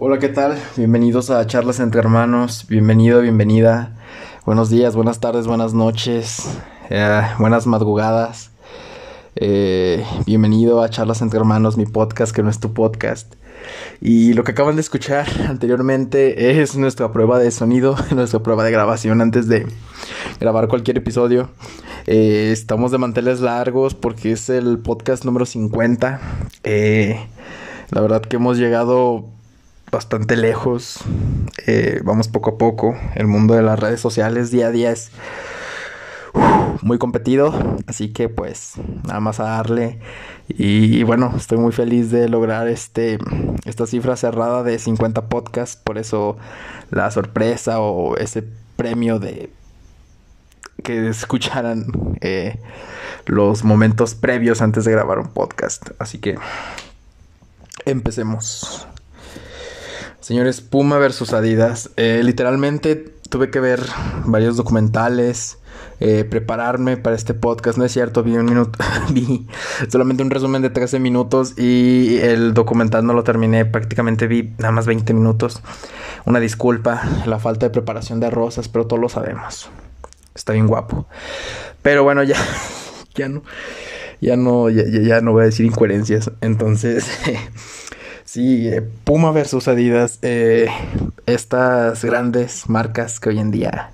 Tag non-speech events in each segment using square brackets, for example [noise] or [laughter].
Hola, ¿qué tal? Bienvenidos a Charlas entre Hermanos. Bienvenido, bienvenida. Buenos días, buenas tardes, buenas noches, eh, buenas madrugadas. Eh, bienvenido a Charlas entre Hermanos, mi podcast que no es tu podcast. Y lo que acaban de escuchar anteriormente es nuestra prueba de sonido, [laughs] nuestra prueba de grabación antes de grabar cualquier episodio. Eh, estamos de manteles largos porque es el podcast número 50. la verdad que hemos llegado bastante lejos. Eh, vamos poco a poco. El mundo de las redes sociales día a día es muy competido. Así que pues nada más a darle. Y, bueno, estoy muy feliz de lograr este esta cifra cerrada de 50 podcasts. Por eso la sorpresa o ese premio de que escucharan eh, los momentos previos antes de grabar un podcast. Así que empecemos. Señores, Puma versus Adidas. Eh, literalmente tuve que ver varios documentales, eh, prepararme para este podcast. No es cierto, vi un minuto, [laughs] vi solamente un resumen de 13 minutos y el documental no lo terminé. Prácticamente vi nada más 20 minutos. Una disculpa, la falta de preparación de rosas, pero todos lo sabemos. Está bien guapo. Pero bueno, ya, [laughs] ya no, ya no, ya, ya no voy a decir incoherencias. Entonces. [laughs] Sí, eh, Puma versus Adidas, eh, estas grandes marcas que hoy en día,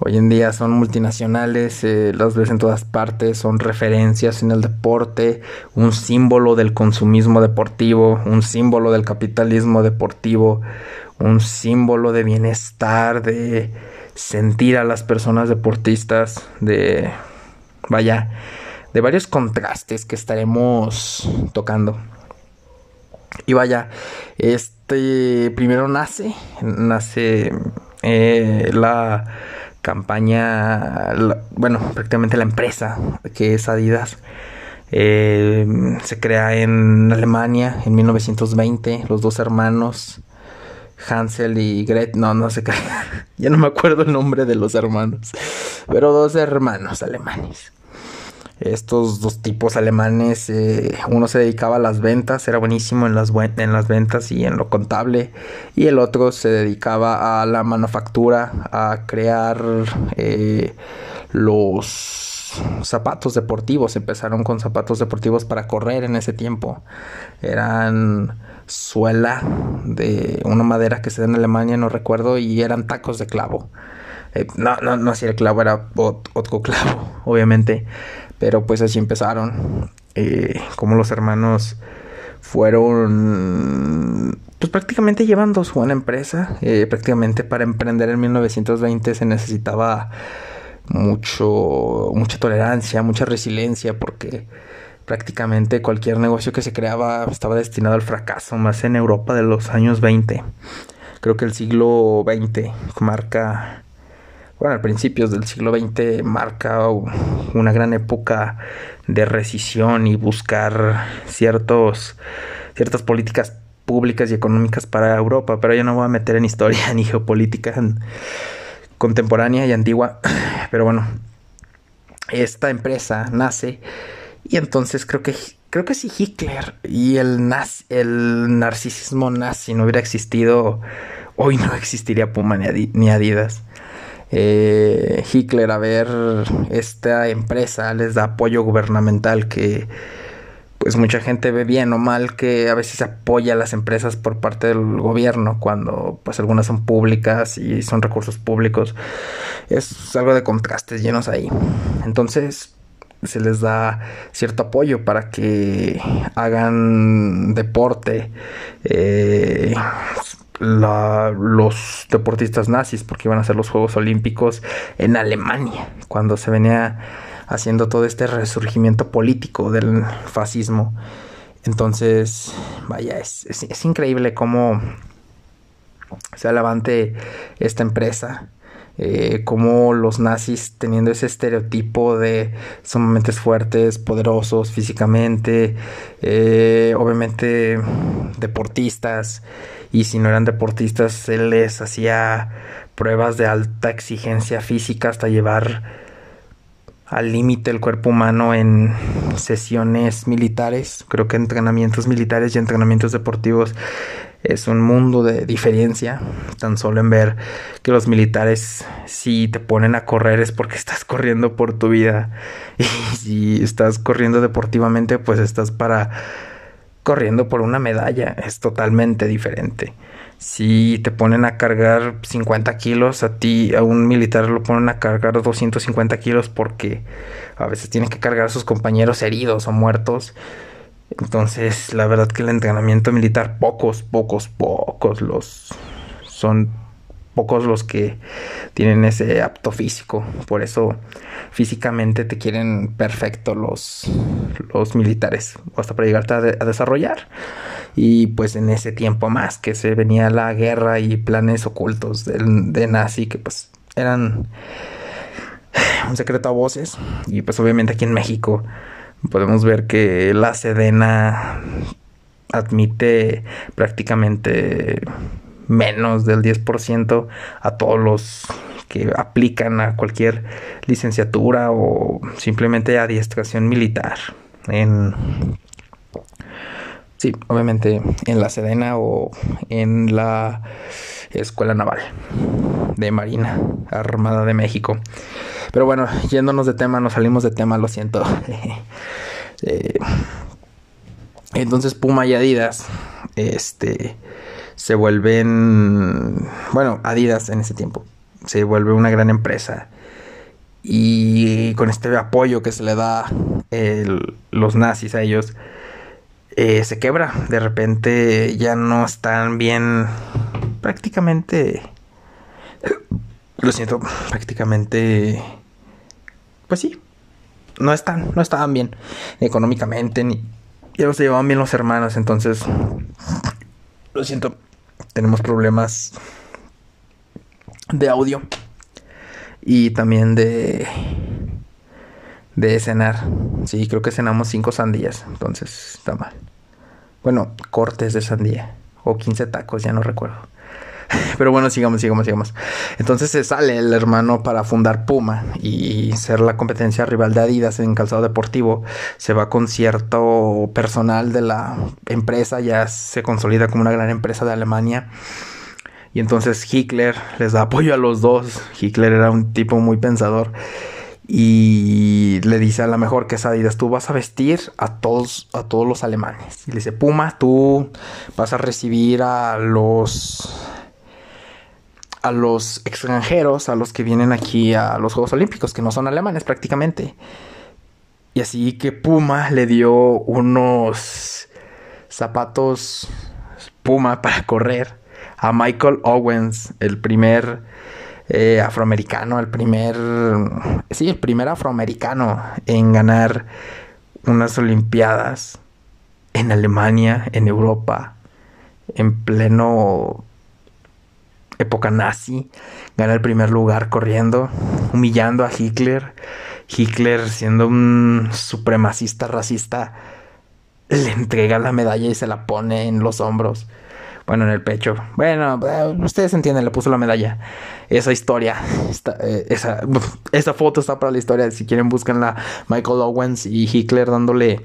hoy en día son multinacionales, eh, las ves en todas partes, son referencias en el deporte, un símbolo del consumismo deportivo, un símbolo del capitalismo deportivo, un símbolo de bienestar, de sentir a las personas deportistas, de, vaya, de varios contrastes que estaremos tocando. Y vaya, este primero nace, nace eh, la campaña, bueno, prácticamente la empresa que es Adidas. Eh, se crea en Alemania en 1920, los dos hermanos Hansel y Gretel, no, no sé qué, [laughs] ya no me acuerdo el nombre de los hermanos, pero dos hermanos alemanes estos dos tipos alemanes, eh, uno se dedicaba a las ventas, era buenísimo en las, en las ventas y en lo contable, y el otro se dedicaba a la manufactura, a crear eh, los zapatos deportivos, empezaron con zapatos deportivos para correr en ese tiempo, eran suela de una madera que se da en Alemania, no recuerdo, y eran tacos de clavo. Eh, no, no, no, si el clavo era otro clavo, [laughs] obviamente. Pero pues así empezaron. Eh, como los hermanos fueron pues prácticamente llevando su buena empresa. Eh, prácticamente para emprender en 1920 se necesitaba mucho, mucha tolerancia, mucha resiliencia, porque prácticamente cualquier negocio que se creaba estaba destinado al fracaso, más en Europa de los años 20. Creo que el siglo XX marca bueno, a principios del siglo XX marca una gran época de rescisión y buscar ciertos, ciertas políticas públicas y económicas para Europa, pero yo no voy a meter en historia [laughs] ni geopolítica contemporánea y antigua, [clears throat] pero bueno, esta empresa nace y entonces creo que creo que si Hitler y el el narcisismo nazi no hubiera existido, hoy no existiría Puma ni Adidas eh, Hitler a ver esta empresa les da apoyo gubernamental que pues mucha gente ve bien o mal que a veces apoya a las empresas por parte del gobierno cuando pues algunas son públicas y son recursos públicos. Es algo de contrastes llenos ahí. Entonces se les da cierto apoyo para que hagan deporte eh, los deportistas nazis porque iban a hacer los Juegos Olímpicos en Alemania cuando se venía haciendo todo este resurgimiento político del fascismo. Entonces, vaya, es, increíble cómo se levante esta empresa. Eh, como los nazis teniendo ese estereotipo de sumamente fuertes, poderosos físicamente, eh, obviamente deportistas, y si no eran deportistas se les hacía pruebas de alta exigencia física hasta llevar al límite el cuerpo humano en sesiones militares, creo que entrenamientos militares y entrenamientos deportivos es un mundo de diferencia. Tan solo en ver que los militares si te ponen a correr es porque estás corriendo por tu vida. [laughs] Y si estás corriendo deportivamente, pues estás para corriendo por una medalla. Es totalmente diferente. Si te ponen a cargar 50 kilos, a ti, a un militar lo ponen a cargar 250 kilos porque a veces tiene que cargar a sus compañeros heridos o muertos. Entonces, la verdad que el entrenamiento militar, pocos, pocos, pocos los son pocos los que tienen ese apto físico. Por eso físicamente te quieren perfecto los, los militares, hasta para llegarte a, desarrollar. Y pues en ese tiempo más que se venía la guerra y planes ocultos de, de nazi que pues eran un secreto a voces. Y pues obviamente aquí en México podemos ver que la Sedena admite prácticamente menos del 10% a todos los que aplican a cualquier licenciatura o simplemente adiestración militar en sí, obviamente en la Sedena o en la Escuela Naval de Marina Armada de México. Pero bueno, yéndonos de tema, nos salimos de tema, lo siento. [laughs] Eh, entonces Puma y Adidas, este, se vuelven, bueno, Adidas en ese tiempo, se vuelve una gran empresa. Y con este apoyo que se le da los nazis a ellos, eh, se quebra. De repente ya no están bien, prácticamente, lo siento, prácticamente pues sí, no están, no estaban bien económicamente, ni ya no se llevaban bien los hermanos, entonces, lo siento, tenemos problemas de audio y también de de cenar. Sí, creo que cenamos cinco sandías, entonces está mal. Bueno, cortes de sandía o 15 tacos, ya no recuerdo. [laughs] Pero bueno, sigamos, sigamos, sigamos. Entonces se sale el hermano para fundar Puma y ser la competencia rival de Adidas en calzado deportivo. Se va con cierto personal de la empresa, ya se consolida como una gran empresa de Alemania. Y entonces Hitler les da apoyo a los dos. Hitler era un tipo muy pensador. Y le dice a la mejor que es Adidas, tú vas a vestir a todos, a todos los alemanes. Y le dice, Puma, tú vas a recibir a los a los extranjeros, a los que vienen aquí a los Juegos Olímpicos, que no son alemanes prácticamente. Y así que Puma le dio unos zapatos Puma para correr a Michael Owens, el primer eh, afroamericano, el primer, sí, el primer afroamericano en ganar unas Olimpiadas en Alemania, en Europa, en pleno época nazi, gana el primer lugar corriendo, humillando a Hitler. Hitler, siendo un supremacista racista, le entrega la medalla y se la pone en los hombros. Bueno, en el pecho. Bueno, eh, ustedes entienden, le puso la medalla. Esa historia, eh, esa, esa foto está para la historia. Si quieren, búsquenla. Michael Owens y Hitler dándole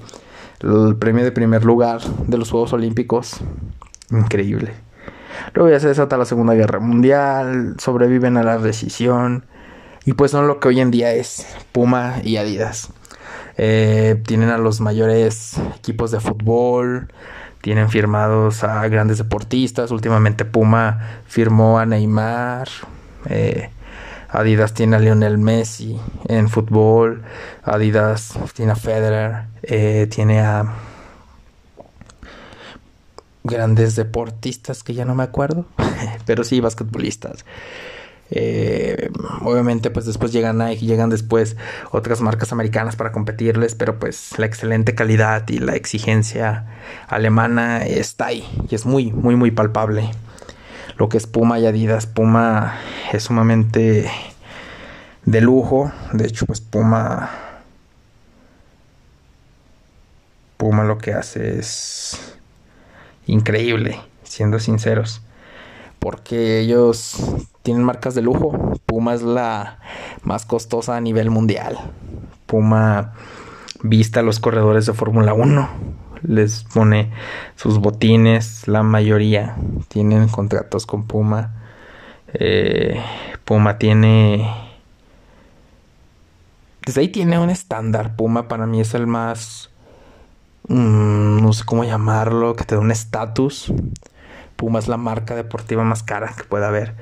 el premio de primer lugar de los Juegos Olímpicos. Increíble. Luego ya se desata la Segunda Guerra Mundial, sobreviven a la recesión y pues son lo que hoy en día es Puma y Adidas. Eh, tienen a los mayores equipos de fútbol, tienen firmados a grandes deportistas. Últimamente Puma firmó a Neymar. Eh, Adidas tiene a Lionel Messi en fútbol. Adidas tiene a Federer. Eh, tiene a grandes deportistas que ya no me acuerdo, [laughs] pero sí basquetbolistas. Eh, obviamente pues después llegan Nike, llegan después otras marcas americanas para competirles, pero pues la excelente calidad y la exigencia alemana está ahí y es muy, muy, muy palpable. Lo que es Puma y Adidas, Puma es sumamente de lujo, de hecho pues Puma... Puma lo que hace es increíble, siendo sinceros. Porque ellos tienen marcas de lujo. Puma es la más costosa a nivel mundial. Puma vista a los corredores de Fórmula 1. les pone sus botines. La mayoría tienen contratos con Puma. Eh, Puma tiene... Desde ahí tiene un estándar. Puma para mí es el más... Mm, no sé cómo llamarlo, que te da un estatus. Puma es la marca deportiva más cara que pueda haber.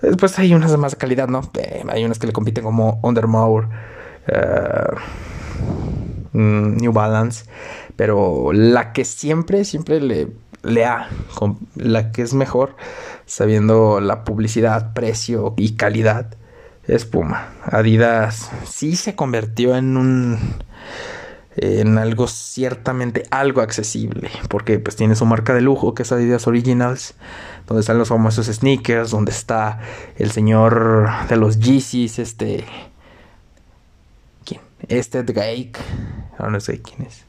Después hay unas de más calidad, ¿no? Eh, hay unas que le compiten como Under Armour, eh, mm, New Balance, pero la que siempre, siempre le, le ha, la que es mejor, sabiendo la publicidad, precio y calidad, es Puma. Adidas sí se convirtió en un en algo ciertamente algo accesible, porque pues tiene su marca de lujo que es Adidas Originals, donde están los famosos sneakers, donde está el señor de los Yeezys, este ¿quién? Este Drake, ahora no sé quién es.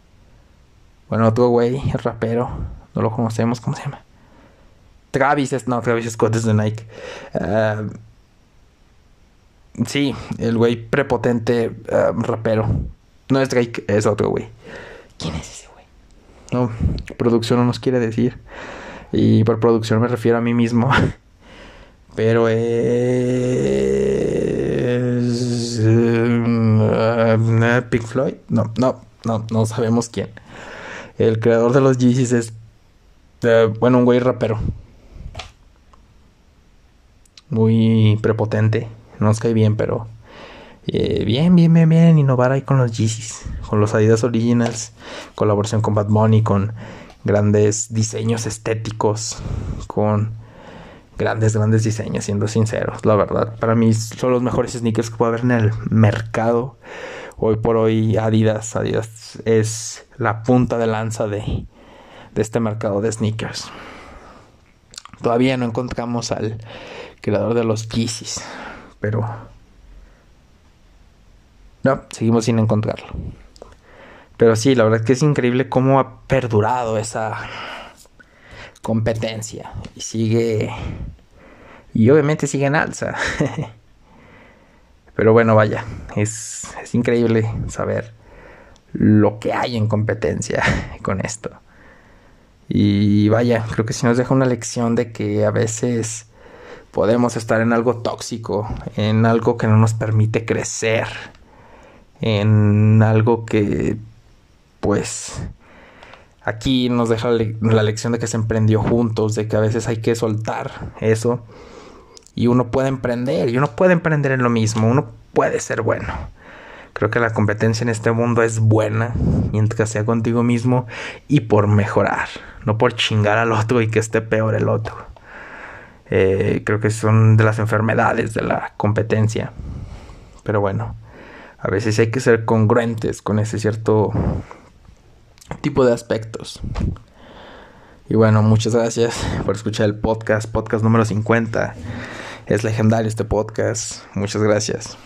Bueno, otro güey, el rapero, no lo conocemos, ¿cómo se llama? Travis, no, Travis Scott es de Nike. Uh, sí, el güey prepotente uh, rapero no es Drake, es otro güey. ¿Quién es ese güey? No, producción no nos quiere decir. Y por producción me refiero a mí mismo. [laughs] Pero es. Uh, Pink Floyd. No, no, no, no sabemos quién. El creador de los Yeezys es. Uh, bueno, un güey rapero. Muy prepotente. No nos cae bien, pero eh, bien, bien, bien, bien, innovar ahí con los Yeezys, con los Adidas Originals, colaboración con Bad Bunny, con grandes diseños estéticos, con grandes, grandes diseños, siendo sinceros, la verdad. Para mí son los mejores sneakers que puedo haber en el mercado. Hoy por hoy Adidas, Adidas es la punta de lanza de, de este mercado de sneakers. Todavía no encontramos al creador de los Yeezys, pero no, seguimos sin encontrarlo. Pero sí, la verdad es que es increíble cómo ha perdurado esa competencia. Y sigue. Y obviamente sigue en alza. [laughs] Pero bueno, vaya, es, es increíble saber lo que hay en competencia [laughs] con esto. Y vaya, creo que sí nos deja una lección de que a veces podemos estar en algo tóxico, en algo que no nos permite crecer en algo que pues aquí nos deja la lección de que se emprendió juntos, de que a veces hay que soltar eso y uno puede emprender y uno puede emprender en lo mismo, uno puede ser bueno. Creo que la competencia en este mundo es buena mientras sea contigo mismo y por mejorar, no por chingar al otro y que esté peor el otro. Eh, creo que son de las enfermedades de la competencia. Pero bueno, a veces hay que ser congruentes con ese cierto tipo de aspectos. Y bueno, muchas gracias por escuchar el podcast, podcast número 50. Es legendario este podcast. Muchas gracias.